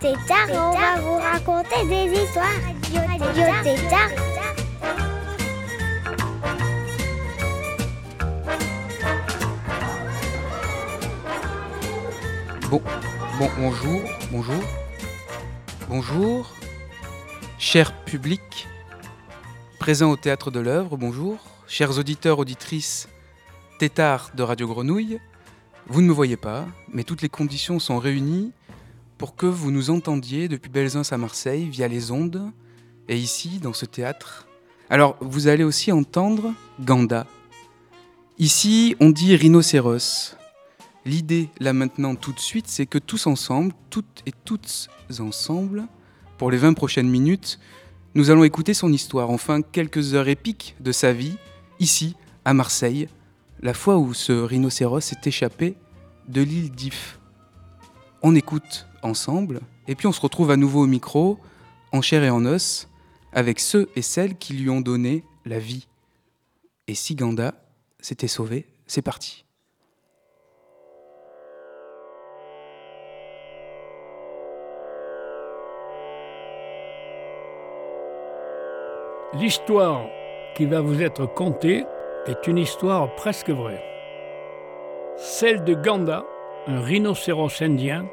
Tétard on va vous raconter des histoires. Radio Tétard. Bon, bon, bonjour, bonjour, bonjour, cher public, présent au théâtre de l'œuvre, bonjour, chers auditeurs, auditrices, tétards de Radio Grenouille. Vous ne me voyez pas, mais toutes les conditions sont réunies pour que vous nous entendiez depuis Belzins à Marseille via les ondes et ici dans ce théâtre. Alors, vous allez aussi entendre Ganda. Ici, on dit rhinocéros. L'idée, là maintenant, tout de suite, c'est que tous ensemble, toutes et toutes ensemble, pour les 20 prochaines minutes, nous allons écouter son histoire, enfin quelques heures épiques de sa vie, ici, à Marseille, la fois où ce rhinocéros s'est échappé de l'île d'If. On écoute ensemble, et puis on se retrouve à nouveau au micro, en chair et en os, avec ceux et celles qui lui ont donné la vie. Et si Ganda s'était sauvé, c'est parti. L'histoire qui va vous être contée est une histoire presque vraie. Celle de Ganda, un rhinocéros indien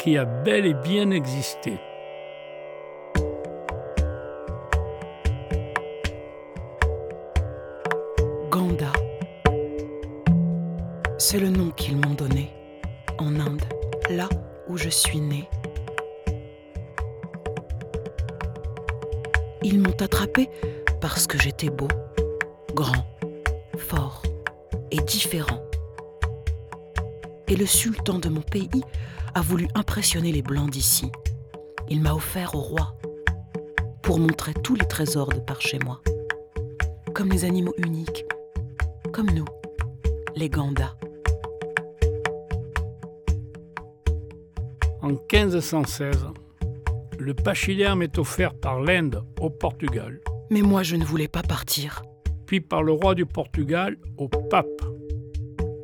qui a bel et bien existé. Ganda. C'est le nom qu'ils m'ont donné en Inde, là où je suis né. Ils m'ont attrapé parce que j'étais beau, grand, fort et différent. Et le sultan de mon pays a voulu impressionner les blancs d'ici. Il m'a offert au roi pour montrer tous les trésors de par chez moi. Comme les animaux uniques, comme nous, les gandas. En 1516, le pachyderme est offert par l'Inde au Portugal, Mais moi, je ne voulais pas partir. puis par le roi du Portugal au pape.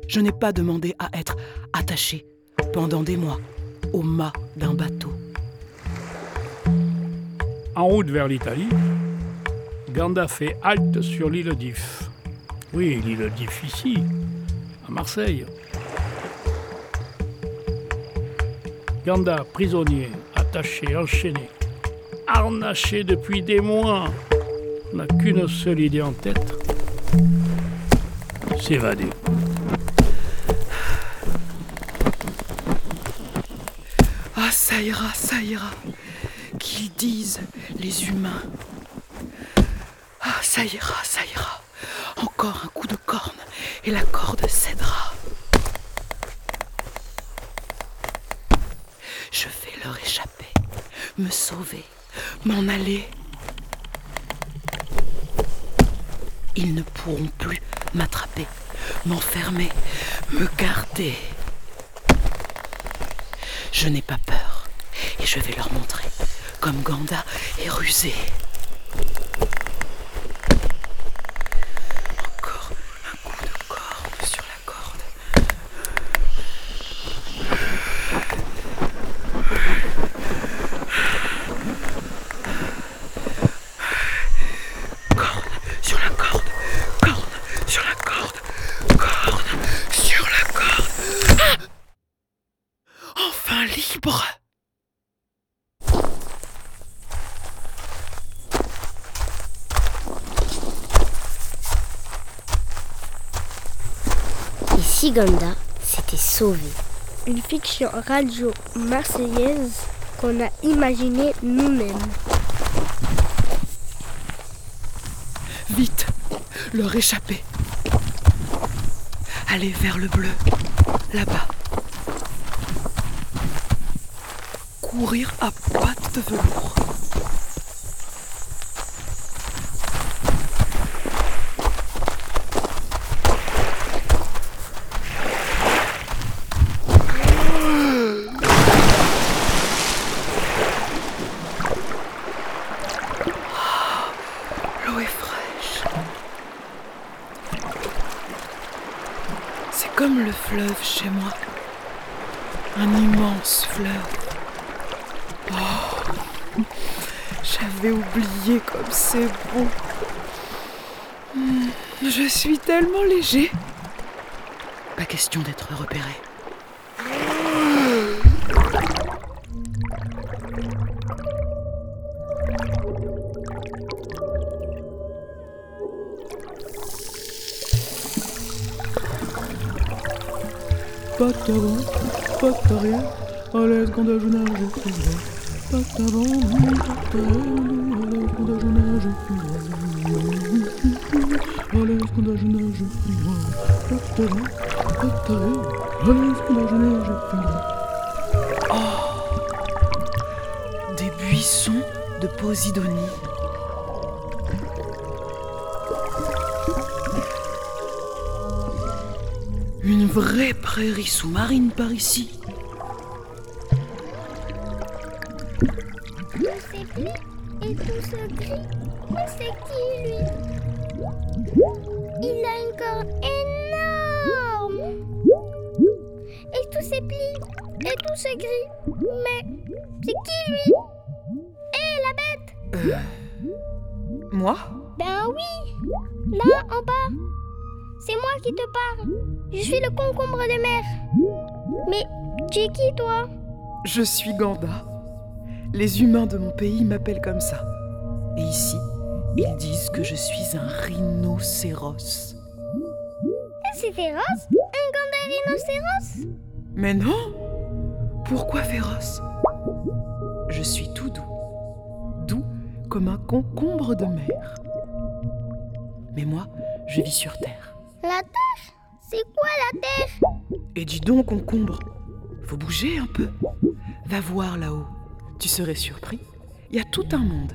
Je n'ai pas demandé à être attaché pendant des mois au mât d'un bateau. En route vers l'Italie, Ganda fait halte sur l'île d'If. Oui, l'île d'If ici, à Marseille. Ganda, prisonnier, attaché, enchaîné, harnaché depuis des mois, n'a qu'une seule idée en tête s'évader. Ça ira, ça ira. Qu'ils disent les humains. Ah, ça ira, ça ira. Encore un coup de corne et la corde cédera. Je vais leur échapper, me sauver, m'en aller. Ils ne pourront plus m'attraper, m'enfermer, me garder. Je n'ai pas peur je vais leur montrer comme Ganda est rusé. Encore un coup de corde sur la corde. Corde sur la corde. Corde sur la corde. Corde sur la corde. Ah enfin libre. S'était sauvé Une fiction radio marseillaise qu'on a imaginée nous-mêmes. Vite, leur échapper. Aller vers le bleu, là-bas. courir à pattes de velours. Ah, L'eau est fraîche. C'est comme le fleuve chez moi. Un immense fleuve. Oh, J'avais oublié comme c'est beau. Hmm, Je suis tellement léger. Pas question d'être repéré. Pas suis droit. Pas d'avant, pas d'arrière, à l'aise quand je droit. Des buissons de Posidonie. Une vraie prairie sous-marine par ici. Tout se gris. Mais c'est qui lui Il a une corne énorme. Et tout s'éplie et tout se gris. Mais c'est qui lui? Hé la bête Moi? Ben oui Là en bas C'est moi qui te parle. Je suis le concombre de mer. Mais tu es qui toi? Je suis Ganda. Les humains de mon pays m'appellent comme ça. Et ici, ils disent que je suis un rhinocéros. C'est féroce Un ganda rhinocéros? Mais non Pourquoi féroce? Je suis tout doux. Doux comme un concombre de mer. Mais moi, je vis sur Terre. La terre C'est quoi la terre Et dis donc, concombre, faut bouger un peu. Va voir là-haut. Tu serais surpris. Il y a tout un monde.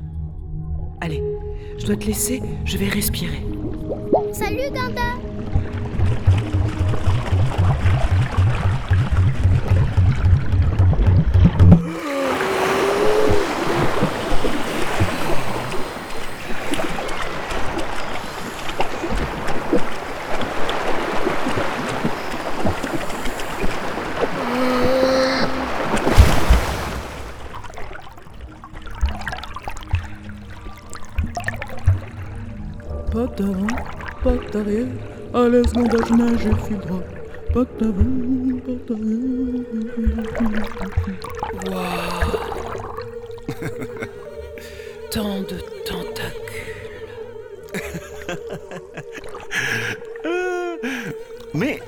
Allez, je dois te laisser, je vais respirer. Salut Ganda pas d'arrière, à l'aise je nage, je suis droit. D'arrière. Tant de tentacules. Mais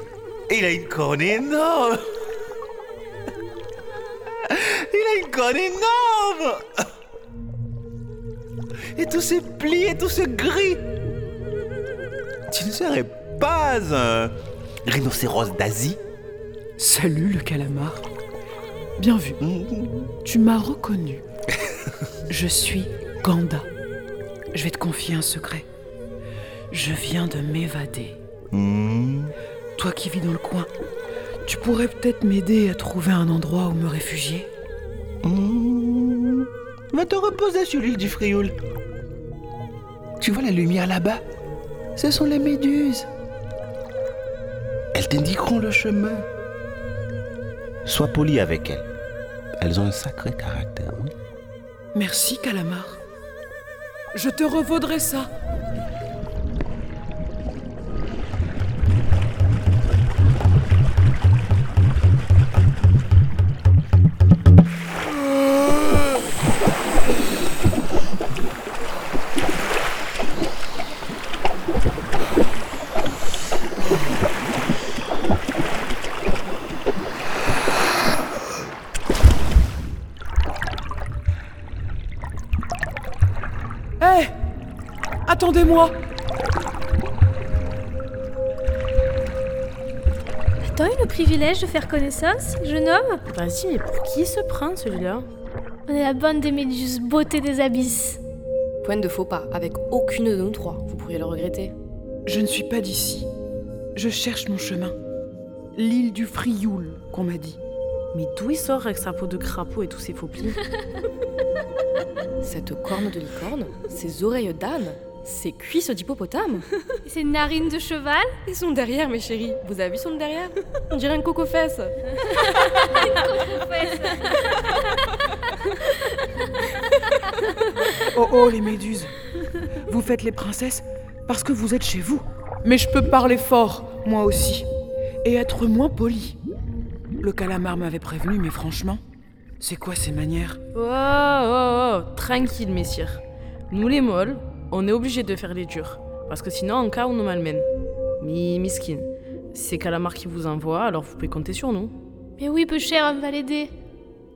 il a une corne énorme Il a une corne énorme Et tous ces plis et tout ce gris Tu ne serais pas un rhinocéros d'Asie Salut le calamar. Bien vu. Tu m'as reconnu. Je suis Ganda. Je vais te confier un secret. Je viens de m'évader. Hmm, Toi qui vis dans le coin, tu pourrais peut-être m'aider à trouver un endroit où me réfugier hmm. Va te reposer sur l'île du Frioul. Tu vois la lumière là-bas? Ce sont les méduses. Elles t'indiqueront le chemin. Sois poli avec elles. Elles ont un sacré caractère. oui. Merci, calamar. Je te revaudrai ça. Privilège de faire connaissance, jeune homme Vas-y, mais pour qui se prend celui-là? On est la bande des méduses, beauté des abysses. Point de faux pas, avec aucune de nous trois. Vous pourriez le regretter. Je ne suis pas d'ici. Je cherche mon chemin. L'île du Frioul, qu'on m'a dit. Mais d'où il sort avec sa peau de crapaud et tous ses faux plis? Cette corne de licorne, ses oreilles d'âne, ses cuisses d'hippopotame Et ses narines de cheval Et son derrière, mes chéris. Vous avez vu son derrière? On dirait un coco-fesse. Oh oh, les méduses Vous faites les princesses parce que vous êtes chez vous. Mais je peux parler fort, moi aussi. Et être moins poli. Le calamar m'avait prévenu, mais franchement, c'est quoi ces manières? Oh, oh, oh, tranquille, messire. Nous, les molles, on est obligés de faire les durs. Parce que sinon, en cas, on nous malmène. Mi, miskin. C'est calamar qui vous envoie, alors vous pouvez compter sur nous. Mais oui, peu cher, on va l'aider.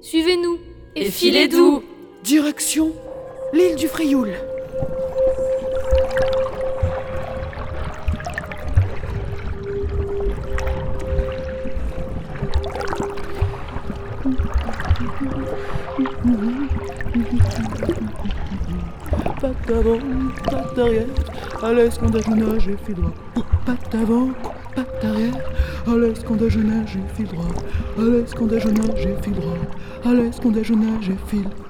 Suivez-nous. Et filez doux Direction l'île du Frioul. Pas d'avant, pas d'arrière, à l'aise quand je nage et fil droit. Pas d'avant, pas d'arrière, à l'aise quand je nage et fil droit. À l'aise quand je nage et fil droit. À l'aise quand je nage et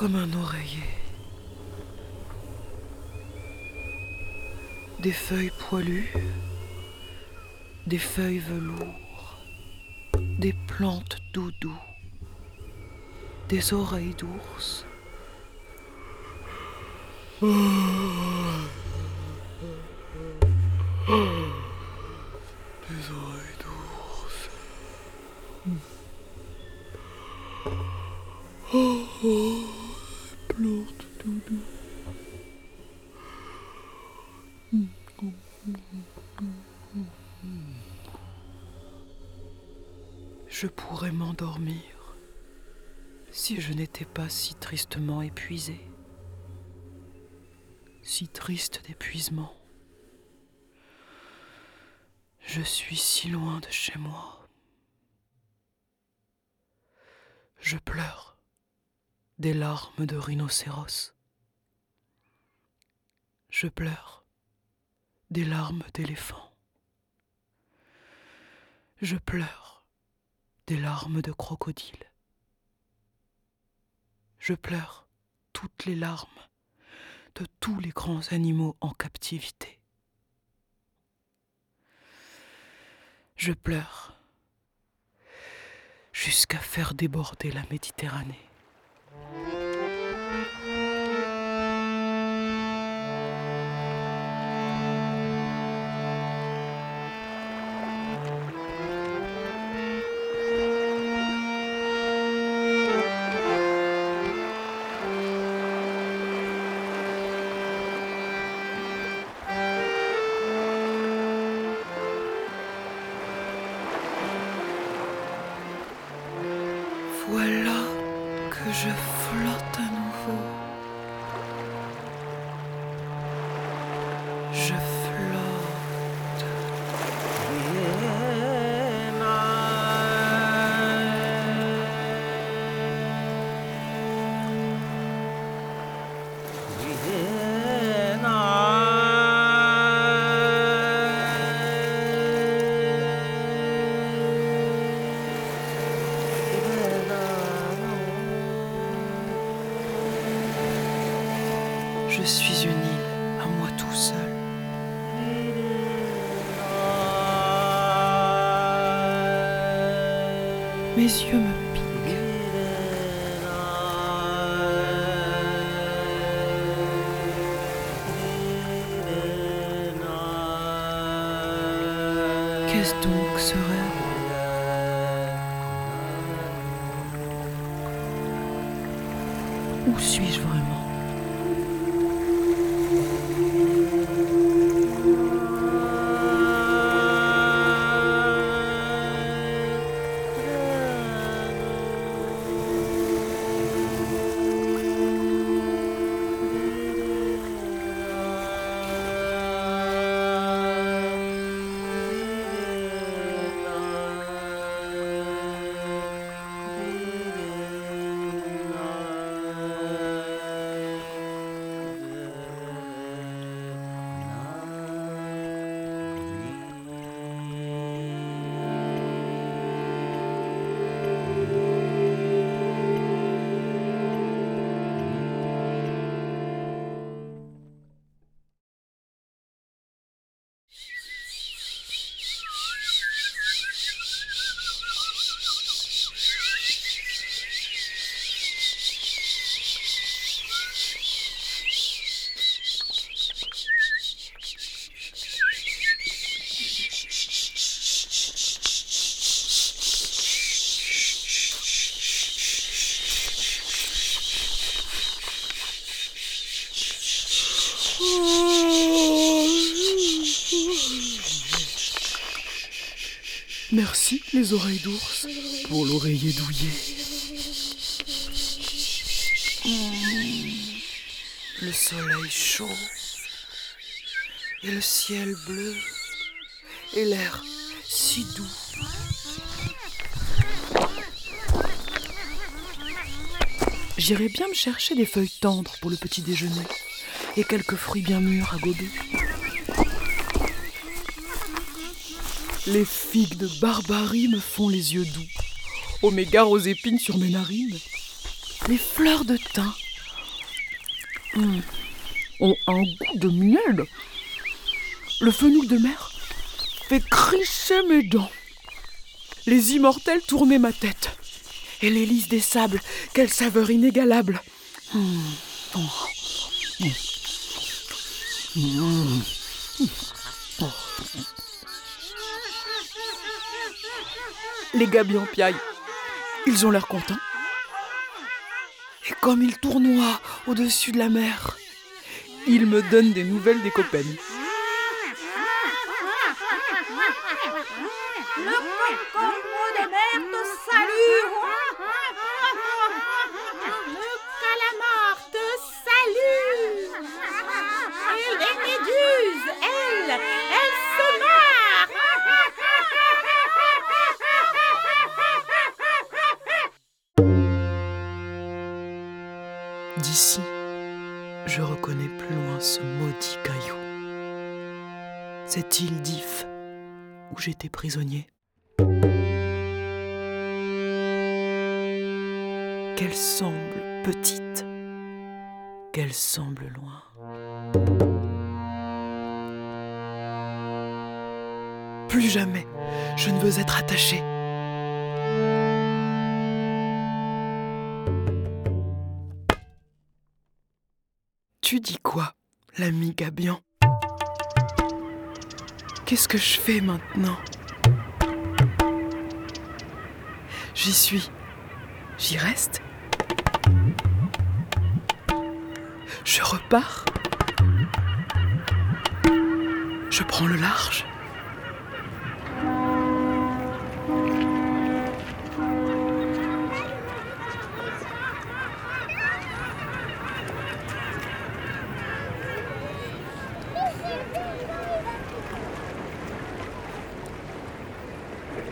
Comme un oreiller. Des feuilles poilues, des feuilles velours, des plantes doudou, des oreilles d'ours. Des oreilles d'ours. Oh, oh, plantes doudou. Je pourrais m'endormir si je n'étais pas si tristement épuisé, si triste d'épuisement. Je suis si loin de chez moi. Je pleure des larmes de rhinocéros. Je pleure des larmes d'éléphant. Je pleure des larmes de crocodile. Je pleure toutes les larmes de tous les grands animaux en captivité. Je pleure jusqu'à faire déborder la Méditerranée. Je flotte Qu'est-ce donc ce rêve Où suis-je vraiment? Oreilles d'ours pour l'oreiller douillet. Mmh. Le soleil chaud et le ciel bleu et l'air si doux. J'irai bien me chercher des feuilles tendres pour le petit déjeuner et quelques fruits bien mûrs à gober. Les figues de barbarie me font les yeux doux. Mégares aux épines sur mes narines. Les fleurs de thym hum, ont un goût de miel. Le fenouil de mer fait crisser mes dents. Les immortels tournaient ma tête. Et l'hélice des sables, quelle saveur inégalable. Hum, oh, Les gabions piaillent. Ils ont l'air contents. Et comme ils tournoient au-dessus de la mer, ils me donnent des nouvelles des copains. Qu'elle semble petite, qu'elle semble loin. Plus jamais je ne veux être attaché. Tu dis quoi, l'ami Gabian? Qu'est-ce que je fais maintenant? J'y suis. J'y reste. Je repars. Je prends le large.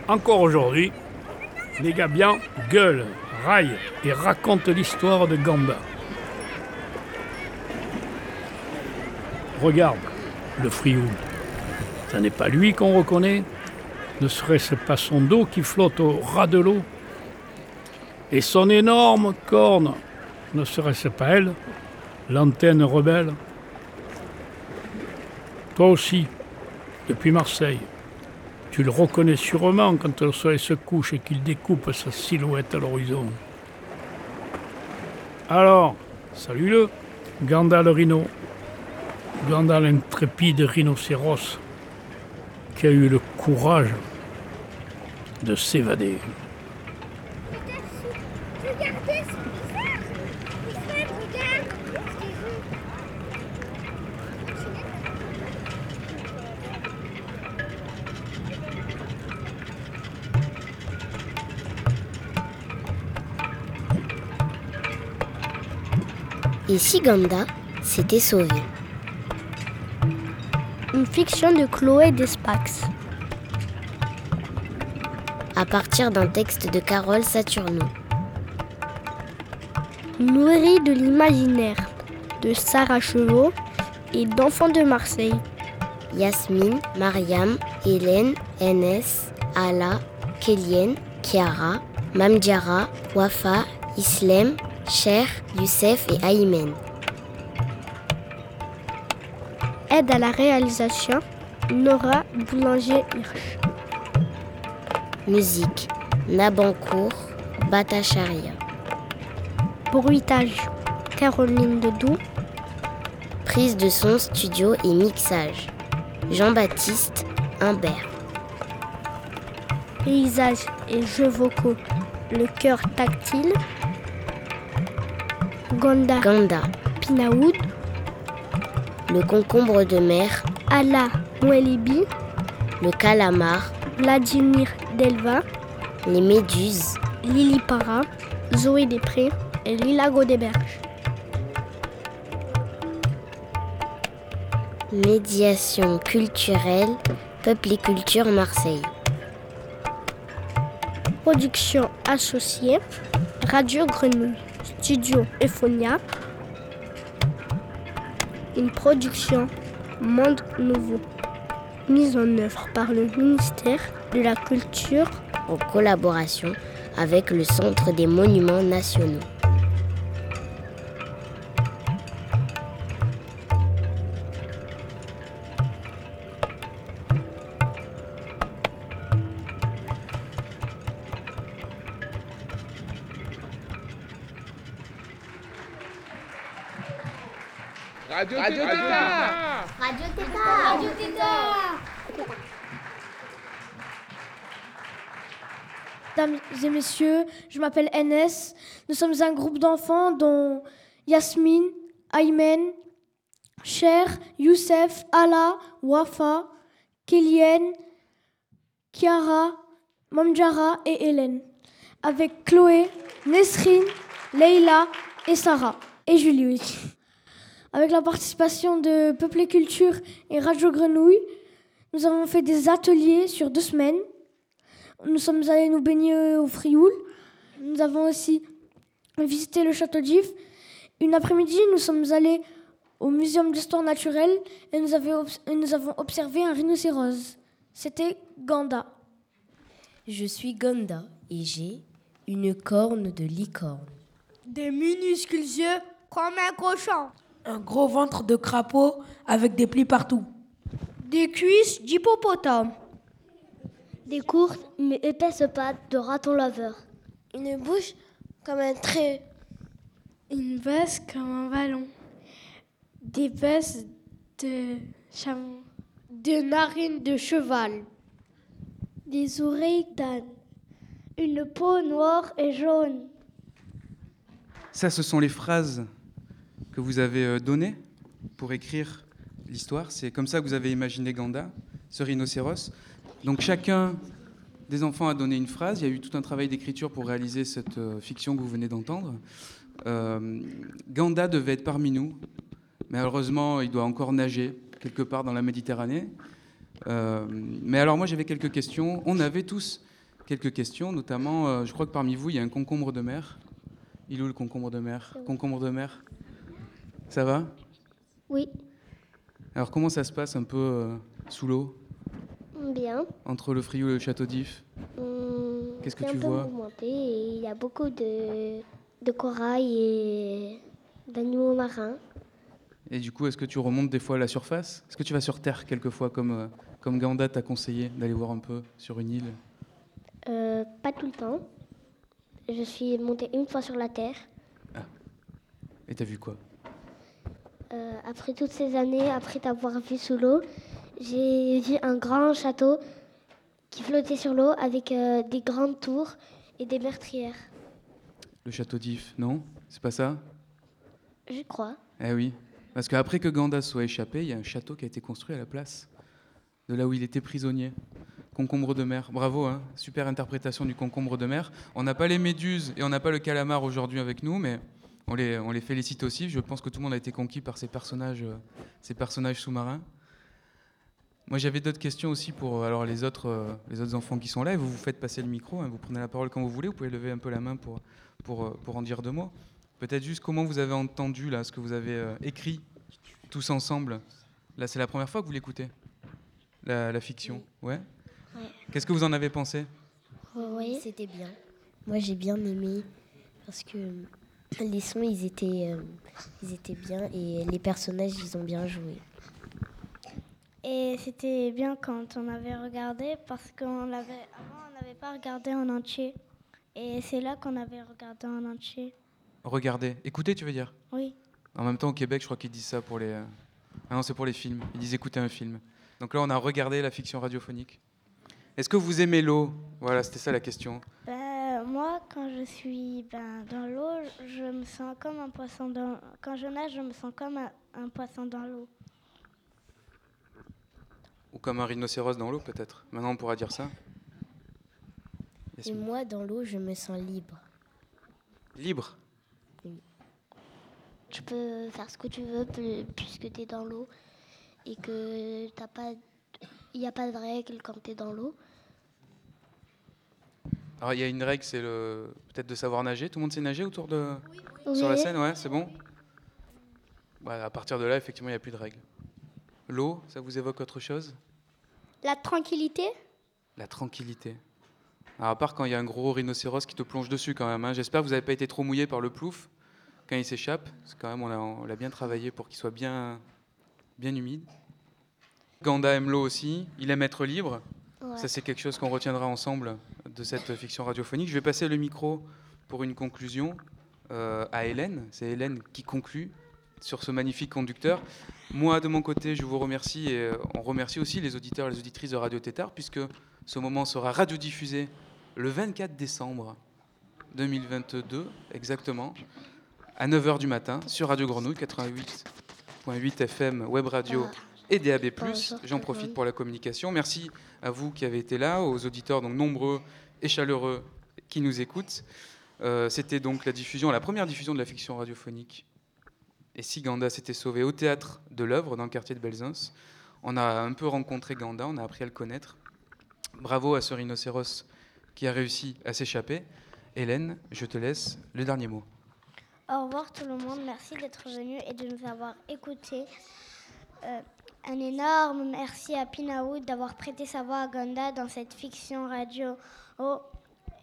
Encore aujourd'hui, les Gabians gueulent, raillent et racontent l'histoire de Ganda. Regarde, le Frioul. Ce n'est pas lui qu'on reconnaît, ne serait-ce pas son dos qui flotte au ras de l'eau? Et son énorme corne, ne serait-ce pas elle, l'antenne rebelle? Toi aussi, depuis Marseille, Tu le reconnais sûrement quand le soleil se couche et qu'il découpe sa silhouette à l'horizon. Alors, salut-le, Ganda le rhino. Ganda l'intrépide rhinocéros qui a eu le courage de s'évader. Et si Ganda s'était sauvé Une fiction de Chloé Despax. à partir d'un texte de Carole Saturno. Nourrie de l'imaginaire de Sarah Chevaux et d'Enfants de Marseille. Yasmine, Mariam, Hélène, Enes, Ala, Kélienne, Kiara, Mamdiara, Wafa, Islem, Cher, Youssef et Aymen. Aide à la réalisation Nora Boulanger-Hirsch. Musique, Nabancourt, Batacharia. Bruitage Caroline Ledoux. Prise de son, studio et mixage. Jean-Baptiste Humbert. Paysage et jeux vocaux Le cœur tactile. Ganda. Pinaoud. Le concombre de mer. Ala Mouelibi. Le calamar. Vladimir Delva. Les méduses. Lily Para. Zoé Després et Lila Godéberge. Médiation culturelle. Peuple et culture Marseille. Production associée Radio Grenouille, Studio Ephonia. Une production Monde Nouveau. Mise en œuvre par le ministère de la Culture En collaboration avec le Centre des Monuments Nationaux. Radio, Radio Tétard Radio Tétard Mesdames et messieurs, je m'appelle NS. Nous sommes un groupe d'enfants dont Yasmine, Aymen, Cher, Youssef, Ala, Wafa, Kélienne, Kiara, Mamdjara et Hélène. Avec Chloé, Nesrine, Leila et Sarah. Et Julie. Avec la participation de Peuple et Culture et Radio Grenouille, nous avons fait des ateliers sur deux semaines. Nous sommes allés nous baigner au Frioul. Nous avons aussi visité le château d'If. Une après-midi, nous sommes allés au Muséum d'histoire naturelle et nous, avons et nous avons observé un rhinocéros. C'était Ganda. Je suis Ganda et j'ai une corne de licorne. Des minuscules yeux comme un cochon. Un gros ventre de crapaud avec des plis partout. Des cuisses d'hippopotame. Des courtes mais épaisses pattes de raton laveur. Une bouche comme un trait. Une baisse comme un ballon. Des baisses de chameau. Des narines de cheval. Des oreilles d'âne. Une peau noire et jaune. Ça, ce sont les phrases que vous avez euh, données pour écrire l'histoire. C'est comme ça que vous avez imaginé Ganda, ce rhinocéros. Donc chacun des enfants a donné une phrase. Il y a eu tout un travail d'écriture pour réaliser cette euh, fiction que vous venez d'entendre. Euh, Ganda devait être parmi nous, mais malheureusement, il doit encore nager quelque part dans la Méditerranée. Euh, mais alors moi, j'avais quelques questions. On avait tous quelques questions, notamment, euh, je crois que parmi vous, il y a un concombre de mer. Il est où le concombre de mer? Concombre de mer? Ça va? Oui, Alors comment ça se passe un peu euh, sous l'eau, bien. entre le Frioul et le Château d'If? Hum, Qu'est-ce que tu un peu vois? et il y a beaucoup de, de corail et d'animaux marins. Et du coup, est-ce que tu remontes des fois à la surface? Est-ce que tu vas sur Terre quelquefois comme, euh, comme Ganda t'a conseillé d'aller voir un peu sur une île? Euh, pas tout le temps. Je suis montée une fois sur la Terre. Et t'as vu quoi? Euh, après toutes ces années, après t'avoir vu sous l'eau, j'ai vu un grand château qui flottait sur l'eau avec euh, des grandes tours et des meurtrières. Le château d'If, non? C'est pas ça? Je crois. Eh oui. Parce qu'après que Ganda soit échappé, il y a un château qui a été construit à la place de là où il était prisonnier. Concombre de mer. Bravo, hein super interprétation du concombre de mer. On n'a pas les méduses et on n'a pas le calamar aujourd'hui avec nous, mais on les, on les félicite aussi. Je pense que tout le monde a été conquis par ces personnages, euh, ces personnages sous-marins. Moi, j'avais d'autres questions aussi pour euh, alors, les, autres, euh, les autres enfants qui sont là. Et vous vous faites passer le micro, hein, vous prenez la parole quand vous voulez. Vous pouvez lever un peu la main pour, pour, pour en dire deux mots. Peut-être juste comment vous avez entendu là, ce que vous avez euh, écrit tous ensemble. Là, c'est la première fois que vous l'écoutez, la, la fiction. Ouais. Ouais. Qu'est-ce que vous en avez pensé? Oui. C'était bien. Moi, j'ai bien aimé parce que les sons, ils étaient, euh, ils étaient bien et les personnages, ils ont bien joué. Et c'était bien quand on avait regardé parce qu'on l'avait avant on n'avait pas regardé en entier. Et c'est là qu'on avait regardé en entier. Regardez. Écoutez, tu veux dire? Oui. En même temps, au Québec, je crois qu'ils disent ça pour les. euh, Ah non, c'est pour les films. Ils disent écouter un film. Donc là, on a regardé la fiction radiophonique. Est-ce que vous aimez l'eau? Voilà, c'était ça la question. Ben, moi, quand je suis ben, dans l'eau, je me sens comme un poisson dans... Quand je nage, je me sens comme un, un poisson dans l'eau. Ou comme un rhinocéros dans l'eau, peut-être. Maintenant, on pourra dire ça. Et moi, dans l'eau, je me sens libre. Libre. Tu peux faire ce que tu veux pu- puisque tu es dans l'eau et que t'as pas il n'y a pas de règles quand tu es dans l'eau. Alors, il y a une règle, c'est le... peut-être de savoir nager. Tout le monde sait nager autour de. Oui. Sur la scène, ouais, c'est bon? Ouais, À partir de là, effectivement, il n'y a plus de règles. L'eau, ça vous évoque autre chose? La tranquillité? La tranquillité. Alors, à part quand il y a un gros rhinocéros qui te plonge dessus, quand même. hein. J'espère que vous n'avez pas été trop mouillé par le plouf quand il s'échappe. Parce que, quand même, on l'a on l'a bien travaillé pour qu'il soit bien, bien humide. Ganda aime l'eau aussi. Il aime être libre. Ça, c'est quelque chose qu'on retiendra ensemble de cette fiction radiophonique. Je vais passer le micro pour une conclusion euh, à Hélène. C'est Hélène qui conclut sur ce magnifique conducteur. Moi, de mon côté, je vous remercie et euh, on remercie aussi les auditeurs et les auditrices de Radio Tétard, puisque ce moment sera radiodiffusé le 24 décembre 2022, exactement, à 9h du matin, sur Radio Grenouille 88.8 FM, Web Radio et DAB+. J'en profite pour la communication. Merci à vous qui avez été là, aux auditeurs donc nombreux et chaleureux qui nous écoutent. Euh, C'était donc la diffusion, la première diffusion de la fiction radiophonique. Et si Ganda s'était sauvé au théâtre de l'œuvre dans le quartier de Belzins, on a un peu rencontré Ganda, on a appris à le connaître. Bravo à ce rhinocéros qui a réussi à s'échapper. Hélène, je te laisse le dernier mot. Au revoir tout le monde, merci d'être venu et de nous avoir écoutés. Euh, un énorme merci à Pinaoud d'avoir prêté sa voix à Ganda dans cette fiction radio. Oh,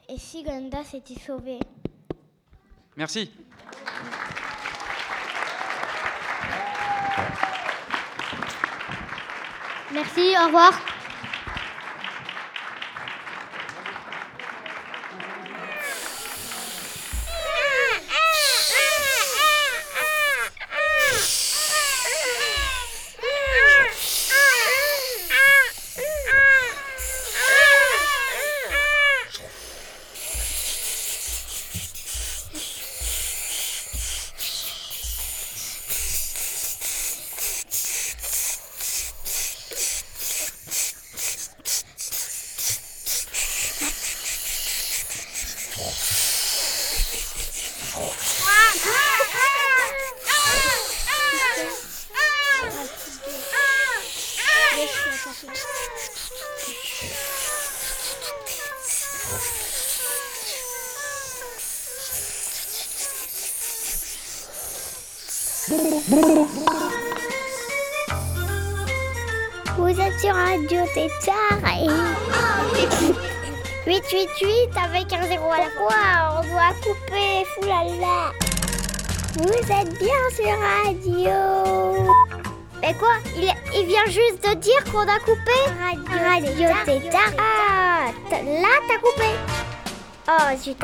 et si Ganda s'était sauvé Merci. Merci, au revoir. 888 avec un zéro à la fois, on doit couper, foulala. Vous êtes bien sur Radio. Mais quoi? Il, il vient juste de dire qu'on a coupé Radio, Radio Tétard. Ah, là t'as coupé. Oh, zut.